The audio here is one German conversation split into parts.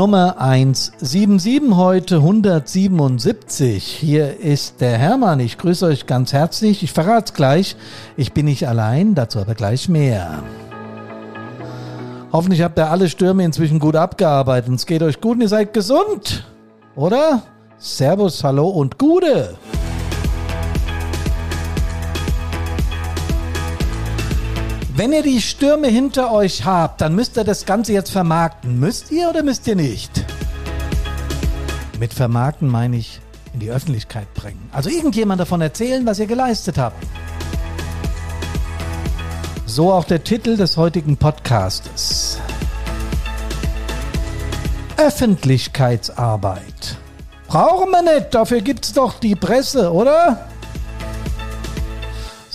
Nummer 177 heute 177. Hier ist der Hermann. Ich grüße euch ganz herzlich. Ich verrate es gleich. Ich bin nicht allein, dazu aber gleich mehr. Hoffentlich habt ihr alle Stürme inzwischen gut abgearbeitet es geht euch gut und ihr seid gesund. Oder? Servus, hallo und Gude. Wenn ihr die Stürme hinter euch habt, dann müsst ihr das Ganze jetzt vermarkten. Müsst ihr oder müsst ihr nicht? Mit vermarkten meine ich in die Öffentlichkeit bringen. Also irgendjemand davon erzählen, was ihr geleistet habt. So auch der Titel des heutigen Podcastes. Öffentlichkeitsarbeit. Brauchen wir nicht, dafür gibt's doch die Presse, oder?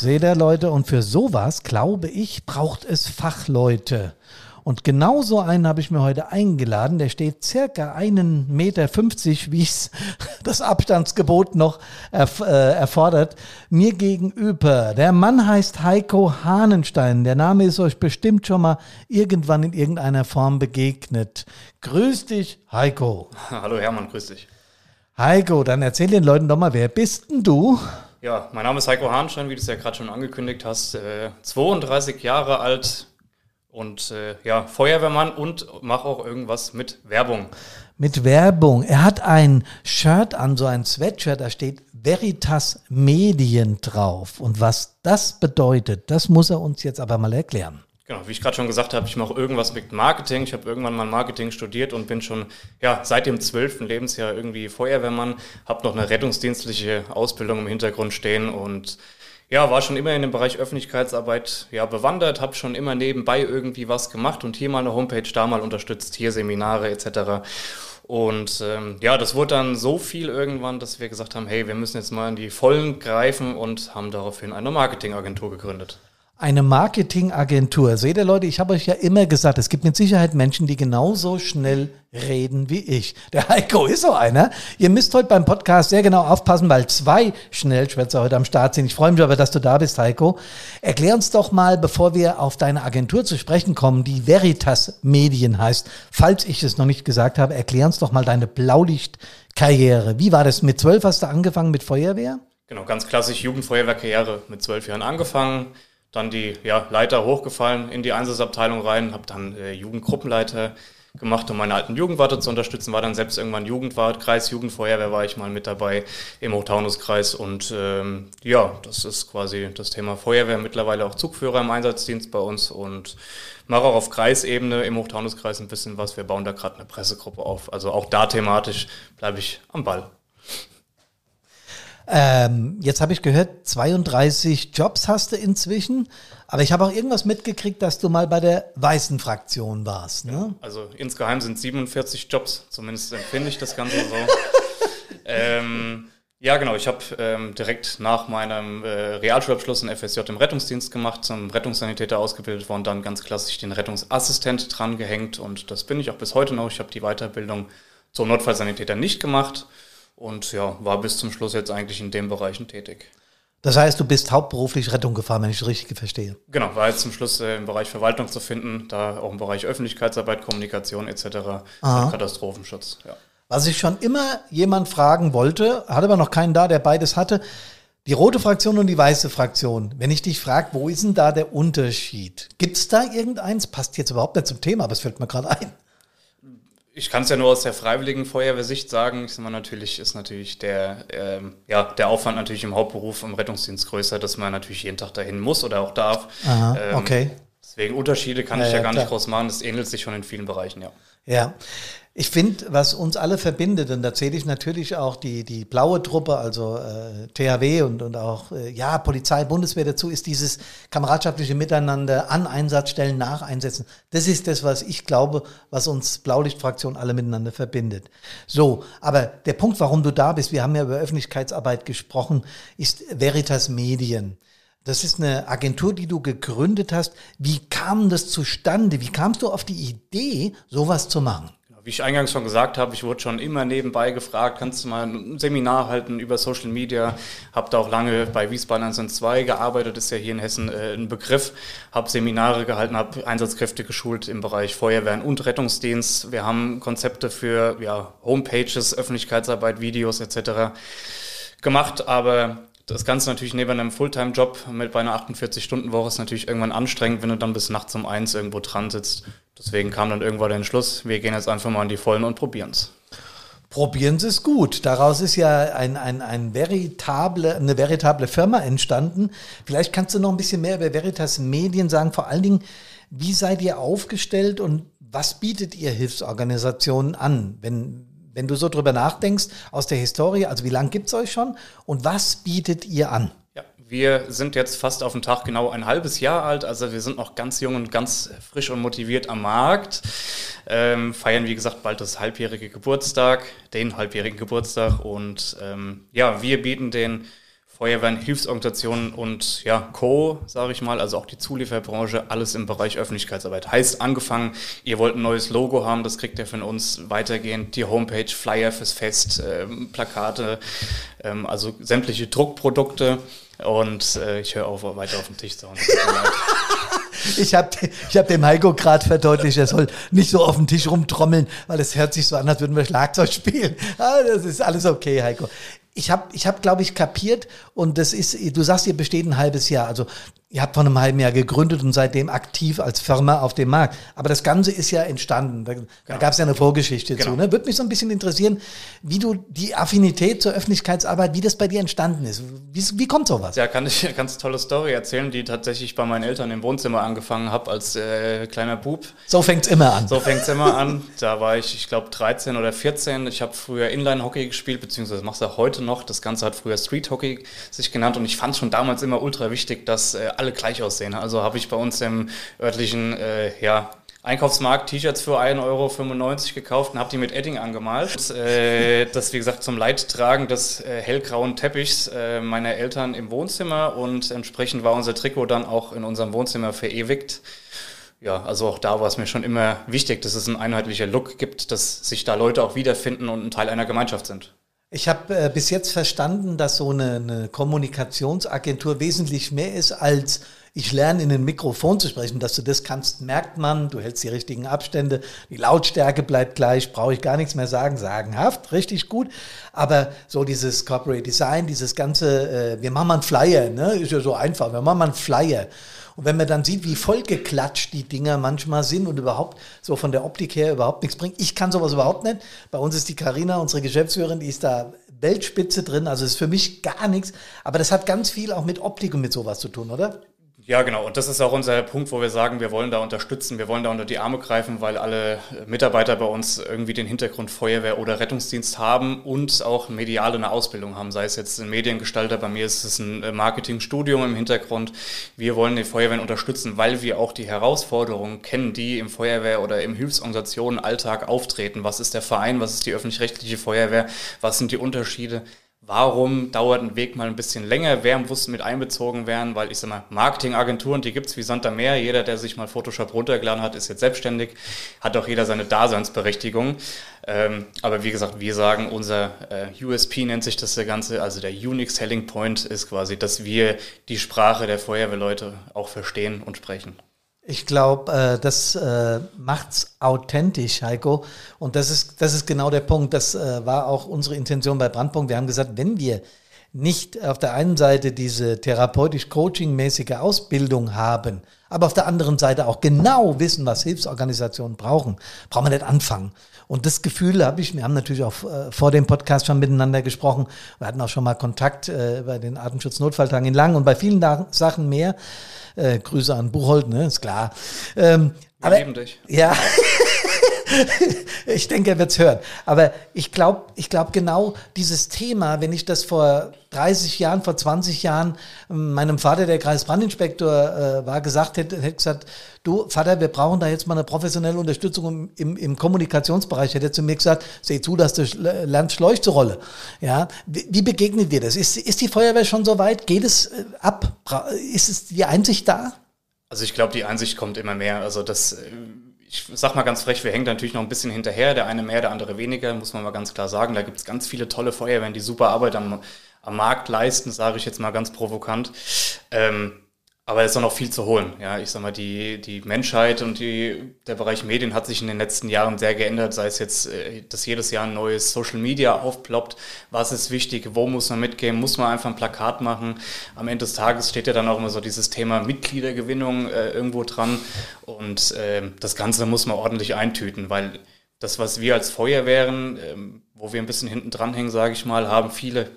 Seht ihr, Leute, und für sowas, glaube ich, braucht es Fachleute. Und genau so einen habe ich mir heute eingeladen. Der steht circa einen Meter, fünfzig, wie es das Abstandsgebot noch erf äh, erfordert, mir gegenüber. Der Mann heißt Heiko Hahnenstein. Der Name ist euch bestimmt schon mal irgendwann in irgendeiner Form begegnet. Grüß dich, Heiko. Hallo Hermann, grüß dich. Heiko, dann erzähl den Leuten doch mal, wer bist denn du? Ja, mein Name ist Heiko Hahnstein, wie du es ja gerade schon angekündigt hast. Äh, 32 Jahre alt und äh, ja, Feuerwehrmann und mache auch irgendwas mit Werbung. Mit Werbung. Er hat ein Shirt an, so ein Sweatshirt, da steht Veritas Medien drauf. Und was das bedeutet, das muss er uns jetzt aber mal erklären. Genau, wie ich gerade schon gesagt habe, ich mache irgendwas mit Marketing. Ich habe irgendwann mal Marketing studiert und bin schon ja, seit dem zwölften Lebensjahr irgendwie Feuerwehrmann, habe noch eine rettungsdienstliche Ausbildung im Hintergrund stehen und ja, war schon immer in dem Bereich Öffentlichkeitsarbeit ja, bewandert, habe schon immer nebenbei irgendwie was gemacht und hier mal eine Homepage, da mal unterstützt, hier Seminare etc. Und ähm, ja, das wurde dann so viel irgendwann, dass wir gesagt haben, hey, wir müssen jetzt mal in die Vollen greifen und haben daraufhin eine Marketingagentur gegründet eine Marketingagentur. Seht ihr Leute, ich habe euch ja immer gesagt, es gibt mit Sicherheit Menschen, die genauso schnell reden wie ich. Der Heiko ist so einer. Ihr müsst heute beim Podcast sehr genau aufpassen, weil zwei Schnellschwätzer heute am Start sind. Ich freue mich aber, dass du da bist, Heiko. Erklär uns doch mal, bevor wir auf deine Agentur zu sprechen kommen, die Veritas Medien heißt. Falls ich es noch nicht gesagt habe, erklär uns doch mal deine Blaulichtkarriere. Wie war das? Mit zwölf hast du angefangen mit Feuerwehr? Genau, ganz klassisch Jugendfeuerwehrkarriere mit zwölf Jahren angefangen dann die ja, Leiter hochgefallen in die Einsatzabteilung rein, habe dann äh, Jugendgruppenleiter gemacht, um meine alten Jugendwarte zu unterstützen, war dann selbst irgendwann Jugendwart, Kreis Jugendfeuerwehr war ich mal mit dabei im Hochtaunuskreis? Und ähm, ja, das ist quasi das Thema. Feuerwehr, mittlerweile auch Zugführer im Einsatzdienst bei uns und mache auch auf Kreisebene im Hochtaunuskreis ein bisschen was, wir bauen da gerade eine Pressegruppe auf, also auch da thematisch bleibe ich am Ball. Ähm, jetzt habe ich gehört, 32 Jobs hast du inzwischen, aber ich habe auch irgendwas mitgekriegt, dass du mal bei der weißen Fraktion warst. Ne? Ja, also insgeheim sind 47 Jobs, zumindest empfinde ich das Ganze so. ähm, ja, genau. Ich habe ähm, direkt nach meinem äh, Realschulabschluss ein FSJ im Rettungsdienst gemacht, zum Rettungssanitäter ausgebildet worden, dann ganz klassisch den Rettungsassistent dran gehängt und das bin ich auch bis heute noch. Ich habe die Weiterbildung zum Notfallsanitäter nicht gemacht und ja, war bis zum Schluss jetzt eigentlich in den Bereichen tätig. Das heißt, du bist hauptberuflich Rettung gefahren, wenn ich es richtig verstehe. Genau, war jetzt zum Schluss äh, im Bereich Verwaltung zu finden, da auch im Bereich Öffentlichkeitsarbeit, Kommunikation etc., Katastrophenschutz. Ja. Was ich schon immer jemand fragen wollte, hat aber noch keinen da, der beides hatte. Die rote Fraktion und die weiße Fraktion. Wenn ich dich frage, wo ist denn da der Unterschied? Gibt es da irgendeins? Passt jetzt überhaupt nicht zum Thema, aber es fällt mir gerade ein. Ich kann es ja nur aus der freiwilligen Feuerwehrsicht sagen. Ich sag mal, natürlich ist natürlich der, ähm, ja, der Aufwand natürlich im Hauptberuf im Rettungsdienst größer, dass man natürlich jeden Tag dahin muss oder auch darf. Aha, ähm, okay. Deswegen Unterschiede kann ja, ich ja, gar klar. nicht groß machen. Das ähnelt sich schon in vielen Bereichen, ja. Ja. Ich finde, was uns alle verbindet, und da zähle ich natürlich auch die, die blaue Truppe, also äh, THW und, und auch äh, ja, Polizei, Bundeswehr dazu, ist dieses kameradschaftliche Miteinander an Einsatzstellen, nach Einsätzen. Das ist das, was ich glaube, was uns Blaulichtfraktion alle miteinander verbindet. So, aber der Punkt, warum du da bist, wir haben ja über Öffentlichkeitsarbeit gesprochen, ist Veritas Medien. Das ist eine Agentur, die du gegründet hast. Wie kam das zustande? Wie kamst du auf die Idee, sowas zu machen? Wie ich eingangs schon gesagt habe, ich wurde schon immer nebenbei gefragt, kannst du mal ein Seminar halten über Social Media? Habe da auch lange bei Wiesbaden 112 gearbeitet, ist ja hier in Hessen äh, ein Begriff. Habe Seminare gehalten, habe Einsatzkräfte geschult im Bereich Feuerwehren und Rettungsdienst. Wir haben Konzepte für ja, Homepages, Öffentlichkeitsarbeit, Videos etc. gemacht, aber das Ganze natürlich neben einem Fulltime-Job mit bei einer 48-Stunden-Woche ist natürlich irgendwann anstrengend, wenn du dann bis nachts um eins irgendwo dran sitzt. Deswegen kam dann irgendwann der Entschluss, wir gehen jetzt einfach mal in die Vollen und probieren es. Probieren Sie es gut. Daraus ist ja ein, ein, ein veritable, eine veritable Firma entstanden. Vielleicht kannst du noch ein bisschen mehr über Veritas Medien sagen. Vor allen Dingen, wie seid ihr aufgestellt und was bietet ihr Hilfsorganisationen an? Wenn, wenn du so drüber nachdenkst, aus der Historie, also wie lange gibt es euch schon und was bietet ihr an? Ja, wir sind jetzt fast auf den Tag genau ein halbes Jahr alt, also wir sind noch ganz jung und ganz frisch und motiviert am Markt. Ähm, feiern, wie gesagt, bald das halbjährige Geburtstag, den halbjährigen Geburtstag und ähm, ja, wir bieten den Feuerwehren, Hilfsorganisationen und ja, Co., sage ich mal, also auch die Zulieferbranche, alles im Bereich Öffentlichkeitsarbeit. Heißt angefangen, ihr wollt ein neues Logo haben, das kriegt ihr von uns weitergehend, die Homepage, Flyer fürs Fest, ähm, Plakate, ähm, also sämtliche Druckprodukte und äh, ich höre auf, weiter auf den Tisch zu hauen. Ich habe ich hab dem Heiko gerade verdeutlicht, er soll nicht so auf den Tisch rumtrommeln, weil es hört sich so an, als würden wir Schlagzeug spielen. Ah, das ist alles okay, Heiko ich habe, ich hab, glaube ich, kapiert und das ist, du sagst, ihr besteht ein halbes Jahr. Also ihr habt vor einem halben Jahr gegründet und seitdem aktiv als Firma auf dem Markt. Aber das Ganze ist ja entstanden. Da, genau. da gab es ja eine Vorgeschichte genau. zu. Ne? Würde mich so ein bisschen interessieren, wie du die Affinität zur Öffentlichkeitsarbeit, wie das bei dir entstanden ist. Wie, wie kommt sowas? Ja, kann ich eine ganz tolle Story erzählen, die tatsächlich bei meinen Eltern im Wohnzimmer angefangen habe als äh, kleiner Bub. So fängt's immer an. So fängt's immer an. Da war ich, ich glaube, 13 oder 14. Ich habe früher Inline-Hockey gespielt, beziehungsweise machst du auch heute noch. Das Ganze hat früher Street Hockey sich genannt und ich fand schon damals immer ultra wichtig, dass äh, alle gleich aussehen. Also habe ich bei uns im örtlichen äh, ja, Einkaufsmarkt T-Shirts für 1,95 Euro gekauft und habe die mit Edding angemalt. Und, äh, das, wie gesagt, zum Leidtragen des äh, hellgrauen Teppichs äh, meiner Eltern im Wohnzimmer und entsprechend war unser Trikot dann auch in unserem Wohnzimmer verewigt. Ja, also auch da war es mir schon immer wichtig, dass es ein einheitlicher Look gibt, dass sich da Leute auch wiederfinden und ein Teil einer Gemeinschaft sind. Ich habe äh, bis jetzt verstanden, dass so eine, eine, Kommunikationsagentur wesentlich mehr ist als ich lerne in ein Mikrofon zu sprechen. Dass du das kannst, merkt man. Du hältst die richtigen Abstände. Die Lautstärke bleibt gleich. Brauche ich gar nichts mehr sagen. Sagenhaft, richtig gut. Aber so dieses Corporate Design, dieses ganze, äh, wir machen mal einen Flyer, ne? Ist ja so einfach. Wir machen mal einen Flyer. Und wenn man dann sieht, wie vollgeklatscht die Dinger manchmal sind und überhaupt so von der Optik her überhaupt nichts bringen. Ich kann sowas überhaupt nicht. Bei uns ist die Karina, unsere Geschäftsführerin, die ist da Weltspitze drin. Also ist für mich gar nichts. Aber das hat ganz viel auch mit Optik und mit sowas zu tun, oder? Ja, genau. Und das ist auch unser Punkt, wo wir sagen, wir wollen da unterstützen, wir wollen da unter die Arme greifen, weil alle Mitarbeiter bei uns irgendwie den Hintergrund Feuerwehr oder Rettungsdienst haben und auch mediale eine Ausbildung haben. Sei es jetzt ein Mediengestalter, bei mir ist es ein Marketingstudium im Hintergrund. Wir wollen die Feuerwehren unterstützen, weil wir auch die Herausforderungen kennen, die im Feuerwehr oder im Hilfsorganisationen Alltag auftreten. Was ist der Verein? Was ist die öffentlich-rechtliche Feuerwehr? Was sind die Unterschiede? Warum dauert ein Weg mal ein bisschen länger? Wer muss mit einbezogen werden? Weil ich sag mal, Marketingagenturen, die gibt's wie Sand am Meer. Jeder, der sich mal Photoshop runtergeladen hat, ist jetzt selbstständig. Hat auch jeder seine Daseinsberechtigung. Ähm, aber wie gesagt, wir sagen, unser äh, USP nennt sich das Ganze, also der Unique Selling Point ist quasi, dass wir die Sprache der Feuerwehrleute auch verstehen und sprechen. Ich glaube, äh, das äh, macht's authentisch, Heiko. Und das ist, das ist genau der Punkt. Das äh, war auch unsere Intention bei Brandpunkt. Wir haben gesagt, wenn wir nicht auf der einen Seite diese therapeutisch-coaching-mäßige Ausbildung haben, aber auf der anderen Seite auch genau wissen, was Hilfsorganisationen brauchen, brauchen wir nicht anfangen. Und das Gefühl habe ich, wir haben natürlich auch äh, vor dem Podcast schon miteinander gesprochen, wir hatten auch schon mal Kontakt äh, bei den Atemschutz-Notfalltagen in Lang und bei vielen Sachen mehr. Äh, Grüße an Buchholz, ne, ist klar. Ähm, Wir aber, dich. Ja. ich denke, er wird's hören. Aber ich glaube, ich glaube genau dieses Thema, wenn ich das vor 30 Jahren, vor 20 Jahren ähm, meinem Vater, der Kreisbrandinspektor äh, war, gesagt hätte, hätte gesagt, du Vater, wir brauchen da jetzt mal eine professionelle Unterstützung im, im, im Kommunikationsbereich, hätte er zu mir gesagt, seh zu, dass du lernst Schleuch Ja, wie, wie begegnet dir das? Ist, ist die Feuerwehr schon so weit? Geht es äh, ab? Ist es die Einsicht da? Also ich glaube, die Einsicht kommt immer mehr. Also das äh, ich sag mal ganz frech, wir hängen natürlich noch ein bisschen hinterher, der eine mehr, der andere weniger, muss man mal ganz klar sagen. Da gibt es ganz viele tolle Feuerwehren, die super Arbeit am, am Markt leisten, sage ich jetzt mal ganz provokant. Ähm, aber es ist noch viel zu holen. Ja, ich sag mal, die, die Menschheit und die, der Bereich Medien hat sich in den letzten Jahren sehr geändert, sei es jetzt, äh, dass jedes Jahr ein neues Social Media aufploppt. Was ist wichtig? Wo muss man mitgehen? Muss man einfach ein Plakat machen? Am Ende des Tages steht ja dann auch immer so dieses Thema Mitgliedergewinnung äh, irgendwo dran. Und äh, das Ganze muss man ordentlich eintüten, weil das, was wir als Feuerwehren, äh, wo wir ein bisschen hinten dran hängen, sage ich mal, haben viele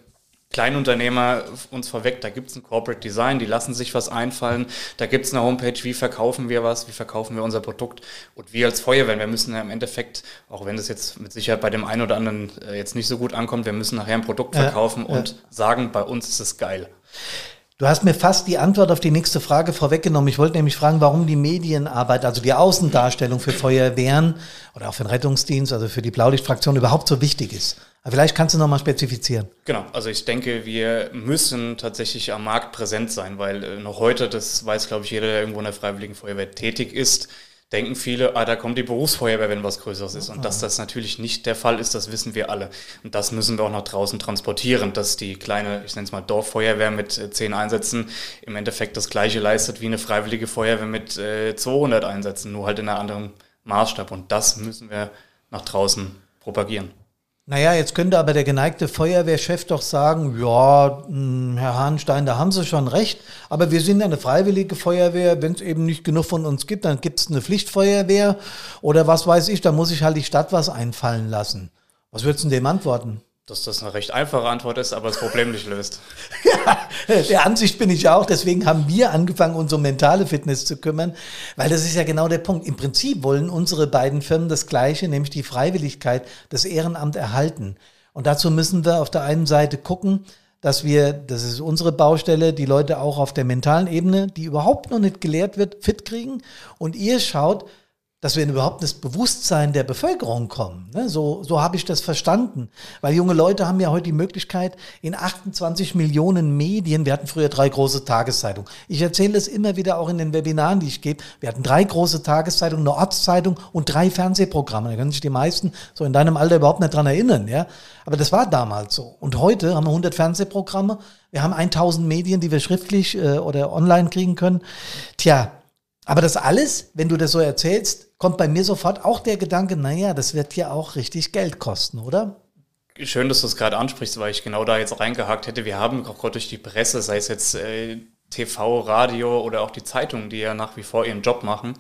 Kleinunternehmer uns vorweg, da gibt es ein Corporate Design, die lassen sich was einfallen, da gibt es eine Homepage, wie verkaufen wir was, wie verkaufen wir unser Produkt und wir als Feuerwehr, wir müssen ja im Endeffekt, auch wenn das jetzt mit Sicherheit bei dem einen oder anderen äh, jetzt nicht so gut ankommt, wir müssen nachher ein Produkt verkaufen ja, ja. und sagen, bei uns ist es geil. Du hast mir fast die Antwort auf die nächste Frage vorweggenommen. Ich wollte nämlich fragen, warum die Medienarbeit, also die Außendarstellung für Feuerwehren oder auch für den Rettungsdienst, also für die Blaulichtfraktion überhaupt so wichtig ist. Aber vielleicht kannst du nochmal spezifizieren. Genau, also ich denke, wir müssen tatsächlich am Markt präsent sein, weil äh, noch heute, das weiß glaube ich jeder, der irgendwo in der Freiwilligen Feuerwehr tätig ist, denken viele, ah, da kommt die Berufsfeuerwehr, wenn was Größeres ist. Und dass das natürlich nicht der Fall ist, das wissen wir alle. Und das müssen wir auch nach draußen transportieren, dass die kleine, ich nenne es mal Dorffeuerwehr mit äh, zehn Einsätzen im Endeffekt das gleiche leistet wie eine freiwillige Feuerwehr mit äh, 200 Einsätzen, nur halt in einem anderen Maßstab. Und das müssen wir nach draußen propagieren. Naja, jetzt könnte aber der geneigte Feuerwehrchef doch sagen, ja, hm, Herr Hahnstein, da haben Sie schon recht, aber wir sind ja eine freiwillige Feuerwehr, wenn es eben nicht genug von uns gibt, dann gibt es eine Pflichtfeuerwehr oder was weiß ich, da muss ich halt die Stadt was einfallen lassen. Was würdest du dem antworten? Dass das eine recht einfache Antwort ist, aber das Problem nicht löst. ja, der Ansicht bin ich auch. Deswegen haben wir angefangen, uns um mentale Fitness zu kümmern, weil das ist ja genau der Punkt. Im Prinzip wollen unsere beiden Firmen das Gleiche, nämlich die Freiwilligkeit, das Ehrenamt erhalten. Und dazu müssen wir auf der einen Seite gucken, dass wir, das ist unsere Baustelle, die Leute auch auf der mentalen Ebene, die überhaupt noch nicht gelehrt wird, fit kriegen. Und ihr schaut, dass wir in überhaupt das Bewusstsein der Bevölkerung kommen. Ne? So, so habe ich das verstanden. Weil junge Leute haben ja heute die Möglichkeit, in 28 Millionen Medien, wir hatten früher drei große Tageszeitungen. Ich erzähle das immer wieder auch in den Webinaren, die ich gebe. Wir hatten drei große Tageszeitungen, eine Ortszeitung und drei Fernsehprogramme. Da können sich die meisten so in deinem Alter überhaupt nicht dran erinnern. Ja? Aber das war damals so. Und heute haben wir 100 Fernsehprogramme. Wir haben 1000 Medien, die wir schriftlich äh, oder online kriegen können. Tja, aber das alles, wenn du das so erzählst, kommt bei mir sofort auch der Gedanke, naja, das wird ja auch richtig Geld kosten, oder? Schön, dass du es gerade ansprichst, weil ich genau da jetzt reingehakt hätte. Wir haben auch gerade durch die Presse, sei es jetzt äh, TV, Radio oder auch die Zeitungen, die ja nach wie vor ihren Job machen,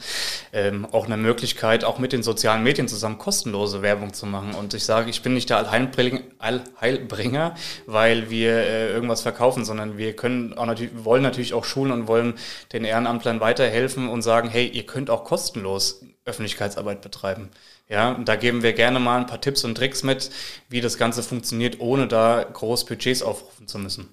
ähm, auch eine Möglichkeit, auch mit den sozialen Medien zusammen kostenlose Werbung zu machen. Und ich sage, ich bin nicht der Allheilbringer, weil wir äh, irgendwas verkaufen, sondern wir können auch natürlich, wollen natürlich auch schulen und wollen den Ehrenamtlern weiterhelfen und sagen, hey, ihr könnt auch kostenlos Öffentlichkeitsarbeit betreiben. Ja, und da geben wir gerne mal ein paar Tipps und Tricks mit, wie das Ganze funktioniert, ohne da groß Budgets aufrufen zu müssen.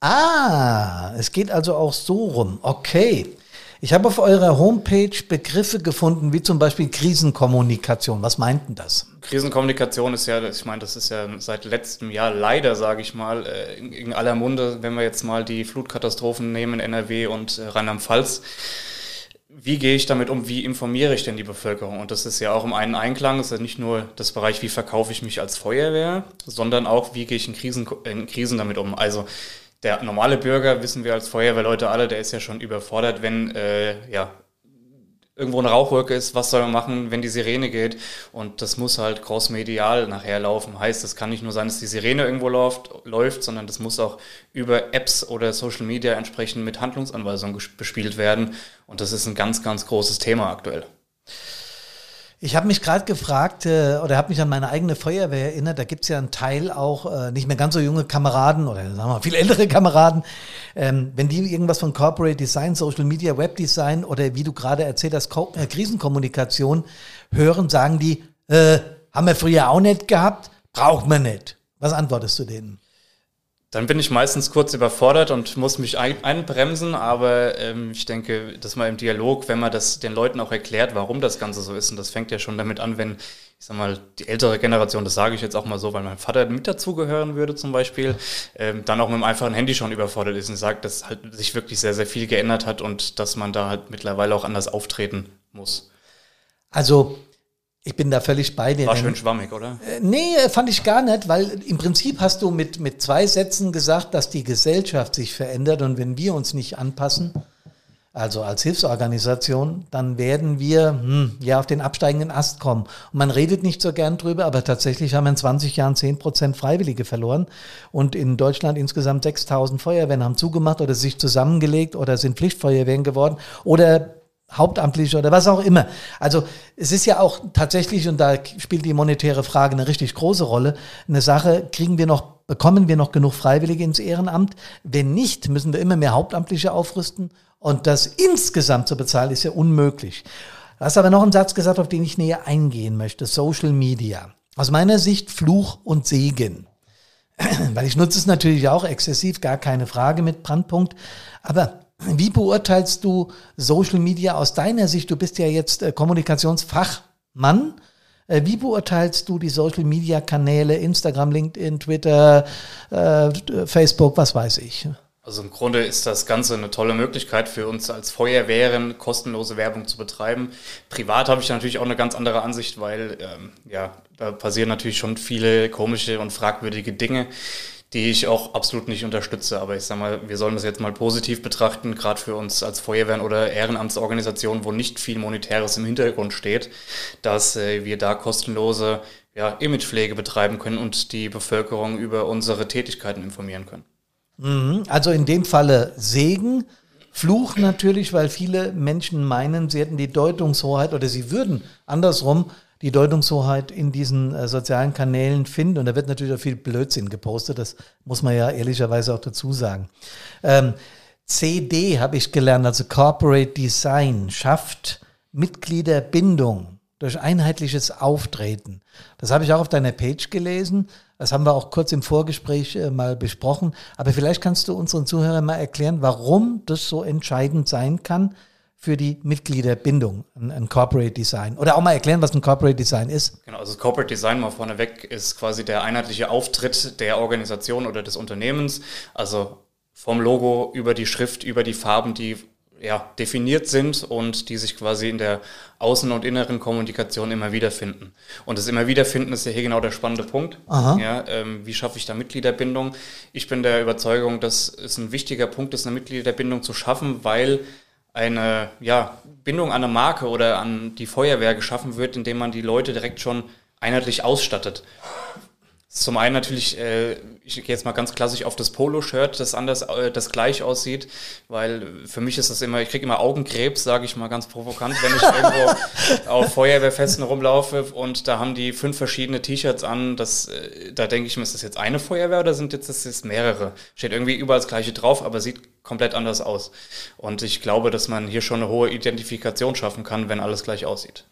Ah, es geht also auch so rum. Okay. Ich habe auf eurer Homepage Begriffe gefunden, wie zum Beispiel Krisenkommunikation. Was meint denn das? Krisenkommunikation ist ja, ich meine, das ist ja seit letztem Jahr leider, sage ich mal, äh, in aller Munde, wenn wir jetzt mal die Flutkatastrophen nehmen in NRW und äh, Rheinland-Pfalz. Wie gehe ich damit um? Wie informiere ich denn die Bevölkerung? Und das ist ja auch im einen Einklang, das ist ja nicht nur das Bereich, wie verkaufe ich mich als Feuerwehr, sondern auch, wie gehe ich in Krisen, in Krisen damit um? Also der normale Bürger, wissen wir als Feuerwehrleute alle, der ist ja schon überfordert, wenn äh, ja, irgendwo eine Rauchwolke ist, was soll man machen, wenn die Sirene geht? Und das muss halt crossmedial nachher laufen. Heißt, es kann nicht nur sein, dass die Sirene irgendwo läuft, läuft, sondern das muss auch über Apps oder Social Media entsprechend mit Handlungsanweisungen bespielt werden. Und das ist ein ganz, ganz großes Thema aktuell. Ich habe mich gerade gefragt äh, oder habe mich an meine eigene Feuerwehr erinnert. Da gibt es ja einen Teil auch äh, nicht mehr ganz so junge Kameraden oder sagen wir mal viel ältere Kameraden. Ähm, wenn die irgendwas von Corporate Design, Social Media, Webdesign oder wie du gerade erzählt hast, Ko äh, Krisenkommunikation hören, sagen die, äh, haben wir früher auch nicht gehabt, braucht man nicht. Was antwortest du denen? Dann bin ich meistens kurz überfordert und muss mich ein einbremsen, aber ähm, ich denke, dass man im Dialog, wenn man das den Leuten auch erklärt, warum das Ganze so ist, und das fängt ja schon damit an, wenn, ich sag mal, die ältere Generation, das sage ich jetzt auch mal so, weil mein Vater mit dazugehören würde zum Beispiel, ähm, dann auch mit dem einfachen Handy schon überfordert ist und sagt, dass halt sich wirklich sehr, sehr viel geändert hat und dass man da halt mittlerweile auch anders auftreten muss. Also, ich bin da völlig bei dir. War schön schwammig, oder? Äh, nee, fand ich gar nicht, weil im Prinzip hast du mit, mit zwei Sätzen gesagt, dass die Gesellschaft sich verändert und wenn wir uns nicht anpassen, also als Hilfsorganisation, dann werden wir hm, ja auf den absteigenden Ast kommen. Und man redet nicht so gern drüber, aber tatsächlich haben wir in 20 Jahren 10 Prozent Freiwillige verloren und in Deutschland insgesamt 6000 Feuerwehren haben zugemacht oder sich zusammengelegt oder sind Pflichtfeuerwehren geworden oder Hauptamtliche oder was auch immer. Also es ist ja auch tatsächlich, und da spielt die monetäre Frage eine richtig große Rolle, eine Sache, kriegen wir noch, bekommen wir noch genug Freiwillige ins Ehrenamt? Wenn nicht, müssen wir immer mehr Hauptamtliche aufrüsten und das insgesamt zu bezahlen, ist ja unmöglich. Du hast aber noch einen Satz gesagt, auf den ich näher eingehen möchte. Social Media. Aus meiner Sicht Fluch und Segen. Weil ich nutze es natürlich auch exzessiv, gar keine Frage mit Brandpunkt. Aber wie beurteilst du Social Media aus deiner Sicht? Du bist ja jetzt äh, Kommunikationsfachmann. Äh, wie beurteilst du die Social Media Kanäle, Instagram, LinkedIn, Twitter, äh, Facebook, was weiß ich? Also im Grunde ist das Ganze eine tolle Möglichkeit für uns als Feuerwehren, kostenlose Werbung zu betreiben. Privat habe ich natürlich auch eine ganz andere Ansicht, weil ähm, ja, da passieren natürlich schon viele komische und fragwürdige Dinge, die ich auch absolut nicht unterstütze. Aber ich sage mal, wir sollen das jetzt mal positiv betrachten, gerade für uns als Feuerwehren oder Ehrenamtsorganisationen, wo nicht viel Monetäres im Hintergrund steht, dass äh, wir da kostenlose ja, Imagepflege betreiben können und die Bevölkerung über unsere Tätigkeiten informieren können. Mhm. Also in dem Falle Segen, Fluch natürlich, weil viele Menschen meinen, sie hätten die Deutungshoheit oder sie würden andersrum die Deutungshoheit in diesen äh, sozialen Kanälen finden. Und da wird natürlich auch viel Blödsinn gepostet, das muss man ja ehrlicherweise auch dazu sagen. Ähm, CD habe ich gelernt, also Corporate Design, schafft Mitgliederbindung durch einheitliches Auftreten. Das habe ich auch auf deiner Page gelesen. Das haben wir auch kurz im Vorgespräch äh, mal besprochen. Aber vielleicht kannst du unseren Zuhörern mal erklären, warum das so entscheidend sein kann für die Mitgliederbindung, ein, ein, Corporate Design. Oder auch mal erklären, was ein Corporate Design ist. Genau, also Corporate Design mal vorneweg ist quasi der einheitliche Auftritt der Organisation oder des Unternehmens. Also vom Logo über die Schrift, über die Farben, die ja, definiert sind und die sich quasi in der außen- und inneren Kommunikation immer wiederfinden. Und das immer wiederfinden ist ja hier genau der spannende Punkt. Ja, ähm, wie schaffe ich da Mitgliederbindung? Ich bin der Überzeugung, dass es ein wichtiger Punkt ist, eine Mitgliederbindung zu schaffen, weil eine ja, Bindung an eine Marke oder an die Feuerwehr geschaffen wird, indem man die Leute direkt schon einheitlich ausstattet. Zum einen natürlich, äh, ich gehe jetzt mal ganz klassisch auf das Polo-Shirt, das anders, äh, das gleich aussieht, weil für mich ist das immer, ich kriege immer Augenkrebs, sage ich mal ganz provokant, wenn ich irgendwo auf Feuerwehrfesten rumlaufe und da haben die fünf verschiedene T-Shirts an, das, äh, da denke ich mir, ist das jetzt eine Feuerwehr oder sind jetzt das jetzt mehrere? Steht irgendwie überall das gleiche drauf, aber sieht komplett anders aus. Und ich glaube, dass man hier schon eine hohe Identifikation schaffen kann, wenn alles gleich aussieht.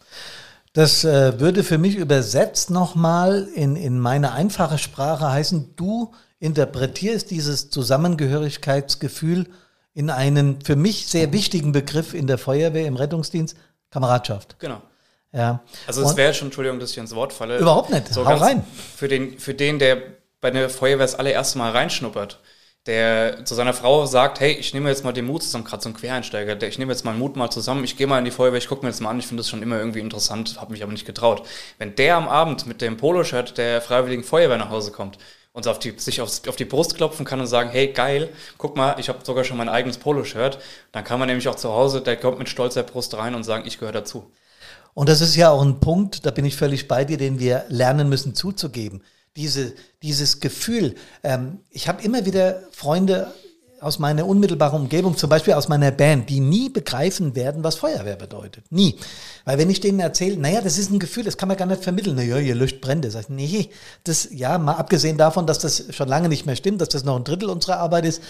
Das äh, würde für mich übersetzt nochmal in, in meine einfache Sprache heißen, du interpretierst dieses Zusammengehörigkeitsgefühl in einen für mich sehr wichtigen Begriff in der Feuerwehr, im Rettungsdienst, Kameradschaft. Genau. Ja. Also es wäre schon, Entschuldigung, dass ich ins Wort falle. Überhaupt nicht. So Hau rein. Für den, für den, der bei der Feuerwehr das allererste Mal reinschnuppert der zu seiner Frau sagt, hey, ich nehme jetzt mal den Mut zusammen, gerade so ein Quereinsteiger, der, ich nehme jetzt mal den Mut mal zusammen, ich gehe mal in die Feuerwehr, ich gucke mir das mal an, ich finde das schon immer irgendwie interessant, habe mich aber nicht getraut. Wenn der am Abend mit dem Poloshirt der Freiwilligen Feuerwehr nach Hause kommt und auf die, sich auf, auf die Brust klopfen kann und sagen, hey, geil, guck mal, ich habe sogar schon mein eigenes Poloshirt, dann kann man nämlich auch zu Hause, der kommt mit stolzer Brust rein und sagen, ich gehöre dazu. Und das ist ja auch ein Punkt, da bin ich völlig bei dir, den wir lernen müssen zuzugeben diese, dieses Gefühl. Ähm, ich habe immer wieder Freunde aus meiner unmittelbaren Umgebung, zum Beispiel aus meiner Band, die nie begreifen werden, was Feuerwehr bedeutet. Nie. Weil wenn ich denen erzähle, naja, das ist ein Gefühl, das kann man gar nicht vermitteln. Naja, ihr löscht Brände. Sag ich, nee, das, ja, mal abgesehen davon, dass das schon lange nicht mehr stimmt, dass das noch ein Drittel unserer Arbeit ist.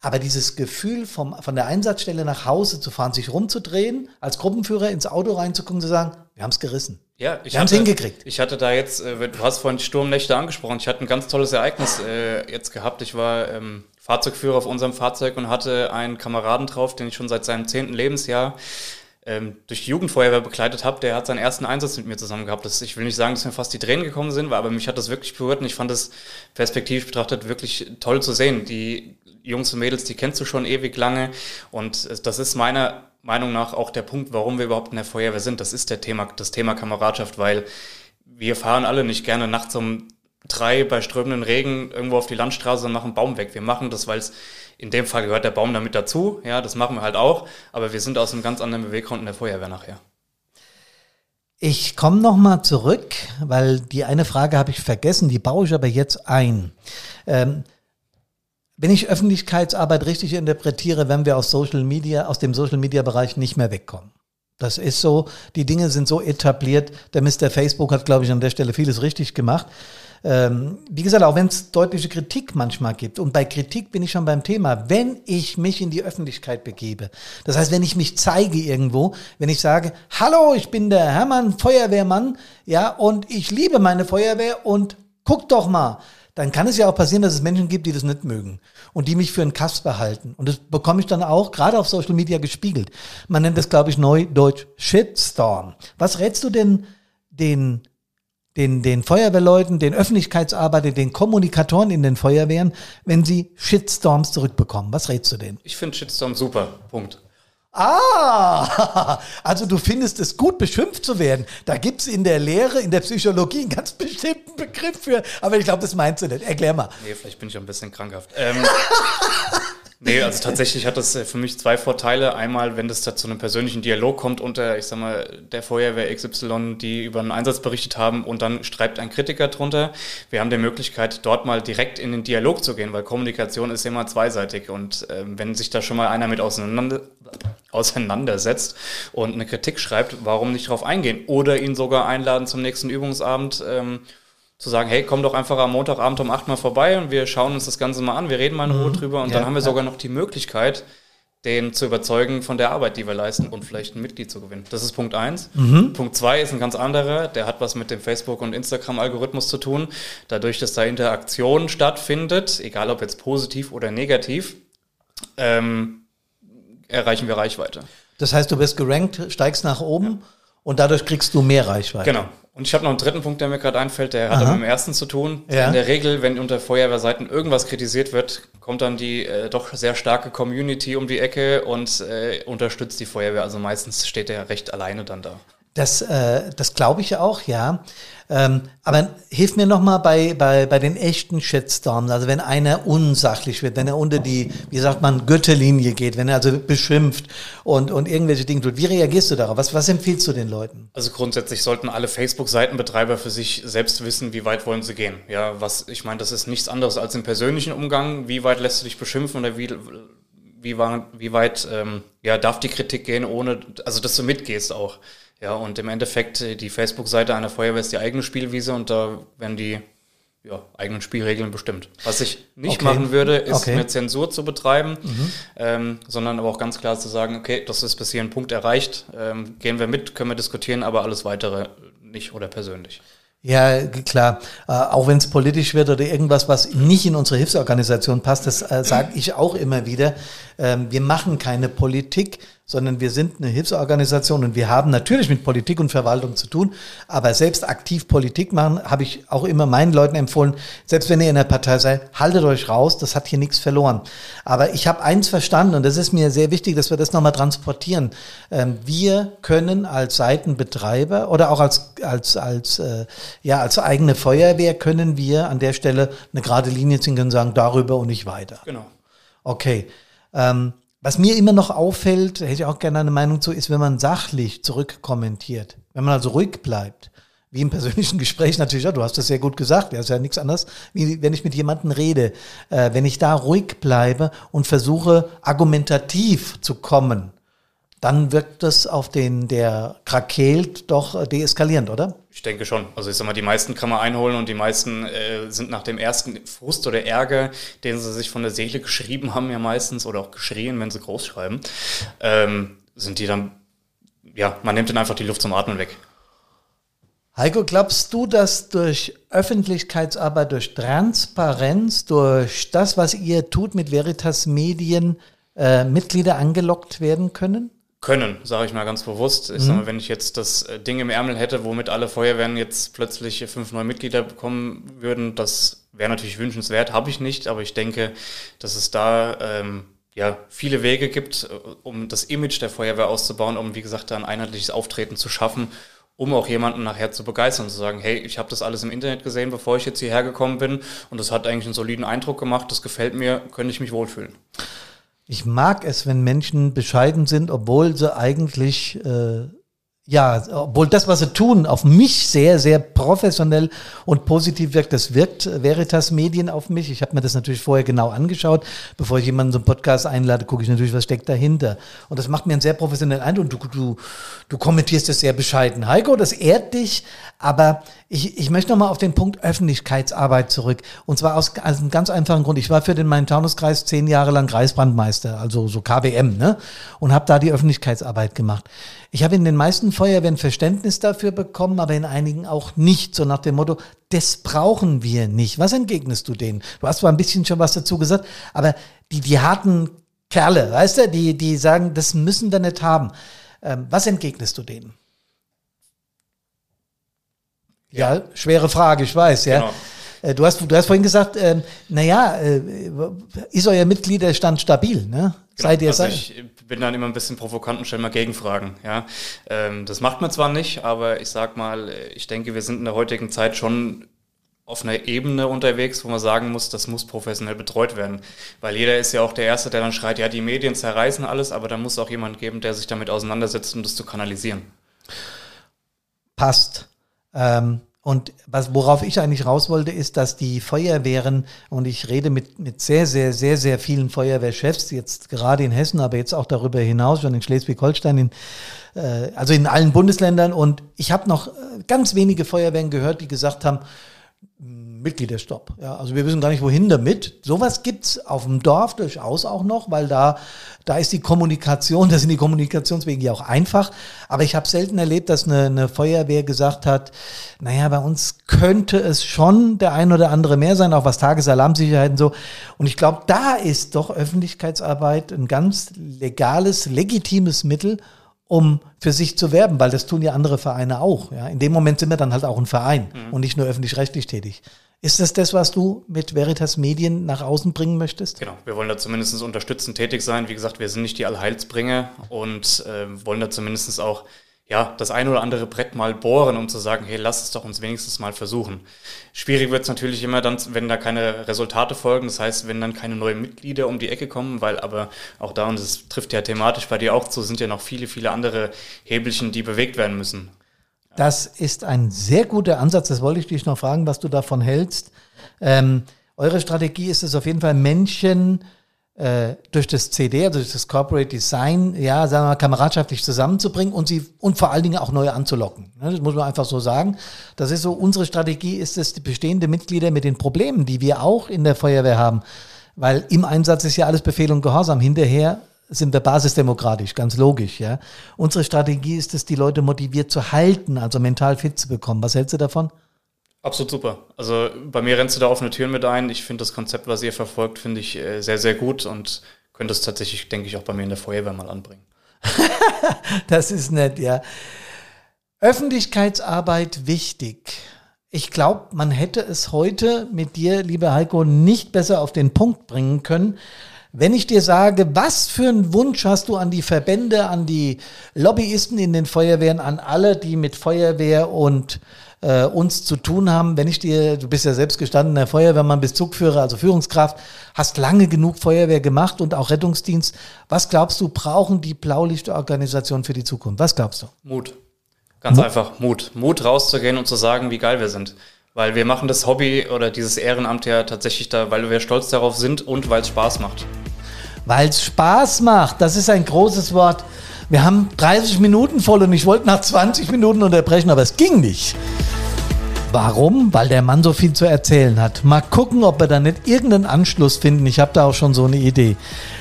Aber dieses Gefühl, vom, von der Einsatzstelle nach Hause zu fahren, sich rumzudrehen, als Gruppenführer ins Auto reinzugucken, zu sagen, wir haben es gerissen. Ja, ich wir haben es hingekriegt. Ich hatte da jetzt, äh, du hast vorhin Sturmnächte angesprochen, ich hatte ein ganz tolles Ereignis äh, jetzt gehabt. Ich war ähm, Fahrzeugführer auf unserem Fahrzeug und hatte einen Kameraden drauf, den ich schon seit seinem zehnten Lebensjahr ähm, durch die Jugendfeuerwehr begleitet habe, der hat seinen ersten Einsatz mit mir zusammen gehabt. Das, ich will nicht sagen, dass mir fast die Tränen gekommen sind, aber mich hat das wirklich berührt und ich fand es perspektivisch betrachtet wirklich toll zu sehen. Die Jungs und Mädels, die kennst du schon ewig lange und das ist meiner Meinung nach auch der Punkt, warum wir überhaupt in der Feuerwehr sind. Das ist der Thema, das Thema Kameradschaft, weil wir fahren alle nicht gerne nachts um drei bei strömenden Regen irgendwo auf die Landstraße und machen Baum weg. Wir machen das, weil es in dem Fall gehört der Baum damit dazu. Ja, das machen wir halt auch. Aber wir sind aus einem ganz anderen Beweggrund in der Feuerwehr nachher. Ich komme nochmal zurück, weil die eine Frage habe ich vergessen, die baue ich aber jetzt ein. Ähm, wenn ich Öffentlichkeitsarbeit richtig interpretiere, werden wir aus Social Media, aus dem Social Media Bereich nicht mehr wegkommen. Das ist so, die Dinge sind so etabliert. Der Mr. Facebook hat, glaube ich, an der Stelle vieles richtig gemacht. Ähm, wie gesagt, auch wenn es deutliche Kritik manchmal gibt. Und bei Kritik bin ich schon beim Thema. Wenn ich mich in die Öffentlichkeit begebe, das heißt, wenn ich mich zeige irgendwo, wenn ich sage, hallo, ich bin der Hermann Feuerwehrmann, ja, und ich liebe meine Feuerwehr und guck doch mal, dann kann es ja auch passieren, dass es Menschen gibt, die das nicht mögen und die mich für einen Kass behalten. Und das bekomme ich dann auch gerade auf Social Media gespiegelt. Man nennt das, glaube ich, neudeutsch Shitstorm. Was rätst du denn den, den, den Feuerwehrleuten, den Öffentlichkeitsarbeitern, den Kommunikatoren in den Feuerwehren, wenn sie Shitstorms zurückbekommen? Was rätst du denen? Ich finde Shitstorm super. Punkt. Ah, also du findest es gut, beschimpft zu werden. Da gibt es in der Lehre, in der Psychologie einen ganz bestimmten Begriff für. Aber ich glaube, das meinst du nicht. Erklär mal. Nee, vielleicht bin ich ein bisschen krankhaft. Ähm, Nee, also tatsächlich hat das äh, für mich zwei Vorteile. Einmal, wenn das da zu einem persönlichen Dialog kommt unter, ich sag mal, der Feuerwehr XY, die über einen Einsatz berichtet haben und dann schreibt ein Kritiker drunter. Wir haben die Möglichkeit, dort mal direkt in den Dialog zu gehen, weil Kommunikation ist immer zweiseitig und äh, wenn sich da schon mal einer mit auseinander, auseinandersetzt und eine Kritik schreibt, warum nicht drauf eingehen oder ihn sogar einladen zum nächsten Übungsabend, ähm, zu sagen, hey, komm doch einfach am Montagabend um 8 mal vorbei und wir schauen uns das Ganze mal an, wir reden mal in Ruhe mhm. drüber und ja, dann haben wir ja. sogar noch die Möglichkeit, den zu überzeugen von der Arbeit, die wir leisten und vielleicht ein Mitglied zu gewinnen. Das ist Punkt 1. Mhm. Punkt 2 ist ein ganz anderer, der hat was mit dem Facebook- und Instagram-Algorithmus zu tun. Dadurch, dass da Interaktion stattfindet, egal ob jetzt positiv oder negativ, ähm, erreichen wir Reichweite. Das heißt, du wirst gerankt, steigst nach oben ja. Und dadurch kriegst du mehr Reichweite. Genau. Und ich habe noch einen dritten Punkt, der mir gerade einfällt, der hat mit dem ersten zu tun. Ja. In der Regel, wenn unter Feuerwehrseiten irgendwas kritisiert wird, kommt dann die äh, doch sehr starke Community um die Ecke und äh, unterstützt die Feuerwehr. Also meistens steht der recht alleine dann da. Das, äh, das glaube ich auch, ja. Ähm, aber hilf mir nochmal bei, bei, bei den echten Shitstorms, also wenn einer unsachlich wird, wenn er unter die, wie sagt man, Götterlinie geht, wenn er also beschimpft und, und irgendwelche Dinge tut. Wie reagierst du darauf? Was, was empfiehlst du den Leuten? Also grundsätzlich sollten alle Facebook-Seitenbetreiber für sich selbst wissen, wie weit wollen sie gehen. Ja, was, ich meine, das ist nichts anderes als im persönlichen Umgang. Wie weit lässt du dich beschimpfen oder wie, wie, war, wie weit ähm, ja, darf die Kritik gehen, ohne, also dass du mitgehst auch. Ja, und im Endeffekt, äh, die Facebook-Seite einer Feuerwehr ist die eigene Spielwiese und da werden die ja, eigenen Spielregeln bestimmt. Was ich nicht okay. machen würde, ist okay. eine Zensur zu betreiben, mhm. ähm, sondern aber auch ganz klar zu sagen, okay, das ist bis hier ein Punkt erreicht, ähm, gehen wir mit, können wir diskutieren, aber alles weitere nicht oder persönlich. Ja, klar. Äh, auch wenn es politisch wird oder irgendwas, was nicht in unsere Hilfsorganisation passt, das äh, sage ich auch immer wieder. Ähm, wir machen keine Politik, sondern wir sind eine Hilfsorganisation und wir haben natürlich mit Politik und Verwaltung zu tun, aber selbst aktiv Politik machen, habe ich auch immer meinen Leuten empfohlen, selbst wenn ihr in der Partei seid, haltet euch raus, das hat hier nichts verloren. Aber ich habe eins verstanden und das ist mir sehr wichtig, dass wir das nochmal transportieren. Ähm, wir können als Seitenbetreiber oder auch als, als, als, äh, ja, als eigene Feuerwehr können wir an der Stelle eine gerade Linie ziehen und sagen, darüber und nicht weiter. Genau. Okay. Ähm, was mir immer noch auffällt, hätte ich auch gerne eine Meinung zu, ist, wenn man sachlich zurückkommentiert. Wenn man also ruhig bleibt. Wie im persönlichen Gespräch natürlich, ja, du hast das sehr gut gesagt, ja, ist ja nichts anderes, wie wenn ich mit jemandem rede. Äh, wenn ich da ruhig bleibe und versuche, argumentativ zu kommen, dann wirkt das auf den, der krakeelt, doch deeskalierend, oder? Ich denke schon. Also ich sag mal, die meisten kann man einholen und die meisten äh, sind nach dem ersten Frust oder Ärger, den sie sich von der Seele geschrieben haben, ja meistens, oder auch geschrien, wenn sie groß schreiben, ähm, sind die dann, ja, man nimmt dann einfach die Luft zum Atmen weg. Heiko, glaubst du, dass durch Öffentlichkeitsarbeit, durch Transparenz, durch das, was ihr tut mit Veritas Medien, äh, Mitglieder angelockt werden können? Können, sage ich mal ganz bewusst. Ich mhm. sag mal, wenn ich jetzt das äh, Ding im Ärmel hätte, womit alle Feuerwehren jetzt plötzlich fünf neue Mitglieder bekommen würden, das wäre natürlich wünschenswert, habe ich nicht, aber ich denke, dass es da ähm, ja, viele Wege gibt, äh, um das Image der Feuerwehr auszubauen, um, wie gesagt, ein einheitliches Auftreten zu schaffen, um auch jemanden nachher zu begeistern, zu sagen, hey, ich habe das alles im Internet gesehen, bevor ich jetzt hierher gekommen bin und das hat eigentlich einen soliden Eindruck gemacht, das gefällt mir, könnte ich mich wohlfühlen. Ich mag es, wenn Menschen bescheiden sind, obwohl sie eigentlich äh, ja, obwohl das, was sie tun, auf mich sehr, sehr professionell und positiv wirkt, das wirkt Veritas Medien auf mich. Ich habe mir das natürlich vorher genau angeschaut. Bevor ich jemanden zum Podcast einlade, gucke ich natürlich, was steckt dahinter. Und das macht mir einen sehr professionellen Eindruck. Du, du, du kommentierst das sehr bescheiden. Heiko, das ehrt dich, aber ich, ich möchte nochmal auf den Punkt Öffentlichkeitsarbeit zurück. Und zwar aus, aus einem ganz einfachen Grund. Ich war für den Main-Taunus-Kreis zehn Jahre lang Kreisbrandmeister, also so KWM, ne? Und habe da die Öffentlichkeitsarbeit gemacht. Ich habe in den meisten Feuerwehren Verständnis dafür bekommen, aber in einigen auch nicht. So nach dem Motto, das brauchen wir nicht. Was entgegnest du denen? Du hast zwar ein bisschen schon was dazu gesagt, aber die, die harten Kerle, weißt du, die, die sagen, das müssen wir nicht haben. Ähm, was entgegnest du denen? Ja, schwere Frage, ich weiß, ja. Genau. Äh, du hast, du hast vorhin gesagt, ähm, naja, äh, ist euer Mitgliederstand stabil, ne? Genau, Seid ihr also ich bin dann immer ein bisschen provokant und stelle mal Gegenfragen. Ja, ähm, das macht man zwar nicht, aber ich sag mal, ich denke, wir sind in der heutigen Zeit schon auf einer Ebene unterwegs, wo man sagen muss, das muss professionell betreut werden. Weil jeder ist ja auch der Erste, der dann schreit, ja, die Medien zerreißen alles, aber da muss auch jemand geben, der sich damit auseinandersetzt, um das zu kanalisieren. Passt. Ähm, und was, worauf ich eigentlich raus wollte, ist, dass die Feuerwehren, und ich rede mit, mit sehr, sehr, sehr, sehr vielen Feuerwehrchefs, jetzt gerade in Hessen, aber jetzt auch darüber hinaus, schon in Schleswig-Holstein, in, äh, also in allen Bundesländern. Und ich habe noch äh, ganz wenige Feuerwehren gehört, die gesagt haben, Mitgliederstopp. Ja, also wir wissen gar nicht, wohin damit. Sowas gibt's auf dem Dorf durchaus auch noch, weil da, da ist die Kommunikation, da sind die Kommunikationswege ja auch einfach. Aber ich habe selten erlebt, dass eine, eine Feuerwehr gesagt hat, naja, bei uns könnte es schon der ein oder andere mehr sein, auch was Tagesalarmsicherheit und so. Und ich glaube, da ist doch Öffentlichkeitsarbeit ein ganz legales, legitimes Mittel, um für sich zu werben, weil das tun ja andere Vereine auch. Ja. In dem Moment sind wir dann halt auch ein Verein mhm. und nicht nur öffentlich-rechtlich tätig. Ist das das, was du mit Veritas Medien nach außen bringen möchtest? Genau, wir wollen da zumindest unterstützend tätig sein. Wie gesagt, wir sind nicht die Allheilsbringer und äh, wollen da zumindest auch ja, das ein oder andere Brett mal bohren, um zu sagen, hey, lass es doch uns wenigstens mal versuchen. Schwierig wird es natürlich immer dann, wenn da keine Resultate folgen, das heißt, wenn dann keine neuen Mitglieder um die Ecke kommen, weil aber auch da, und das trifft ja thematisch bei dir auch zu, sind ja noch viele, viele andere Hebelchen, die bewegt werden müssen. Das ist ein sehr guter Ansatz, das wollte ich dich noch fragen, was du davon hältst. Ähm, eure Strategie ist es auf jeden Fall, Menschen äh, durch das CD, also durch das Corporate Design, ja, sagen wir mal, kameradschaftlich zusammenzubringen und sie und vor allen Dingen auch neue anzulocken. Ne, das muss man einfach so sagen. Das ist so, unsere Strategie ist es, die bestehende Mitglieder mit den Problemen, die wir auch in der Feuerwehr haben, weil im Einsatz ist ja alles Befehl und Gehorsam. Hinterher sind wir basisdemokratisch, ganz logisch, ja. Unsere Strategie ist es, die Leute motiviert zu halten, also mental fit zu bekommen. Was hältst du davon? Absolut super. Also bei mir rennst du da offene Türen mit ein. Ich finde das Konzept, was ihr verfolgt, finde ich äh, sehr, sehr gut und könnte es tatsächlich, denke ich, auch bei mir in der Feuerwehr mal anbringen. das ist nett, ja. Öffentlichkeitsarbeit wichtig. Ich glaube, man hätte es heute mit dir, lieber Heiko, nicht besser auf den Punkt bringen können. Wenn ich dir sage, was für einen Wunsch hast du an die Verbände, an die Lobbyisten in den Feuerwehren, an alle, die mit Feuerwehr und äh, uns zu tun haben. Wenn ich dir, du bist ja selbst gestandener Feuerwehrmann, bist Zugführer, also Führungskraft, hast lange genug Feuerwehr gemacht und auch Rettungsdienst. Was glaubst du, brauchen die Blaulichtorganisationen für die Zukunft? Was glaubst du? Mut. Ganz Mut? einfach Mut. Mut rauszugehen und zu sagen, wie geil wir sind. Weil wir machen das Hobby oder dieses Ehrenamt ja tatsächlich da, weil wir stolz darauf sind und weil es Spaß macht. Weil es Spaß macht, das ist ein großes Wort. Wir haben 30 Minuten voll und ich wollte nach 20 Minuten unterbrechen, aber es ging nicht. Warum? Weil der Mann so viel zu erzählen hat. Mal gucken, ob wir da nicht irgendeinen Anschluss finden. Ich habe da auch schon so eine Idee.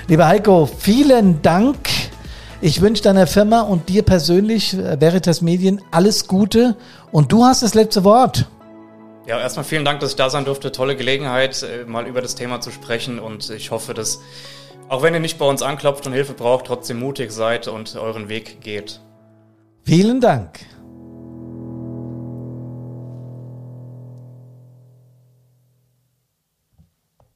Lieber Heiko, vielen Dank. Ich wünsche deiner Firma und dir persönlich, äh, Veritas Medien, alles Gute. Und du hast das letzte Wort. Ja, erstmal vielen Dank, dass ich da sein durfte. Tolle Gelegenheit, äh, mal über das Thema zu sprechen. Und ich hoffe, dass auch wenn ihr nicht bei uns anklopft und Hilfe braucht, trotzdem mutig seid und euren Weg geht. Vielen Dank.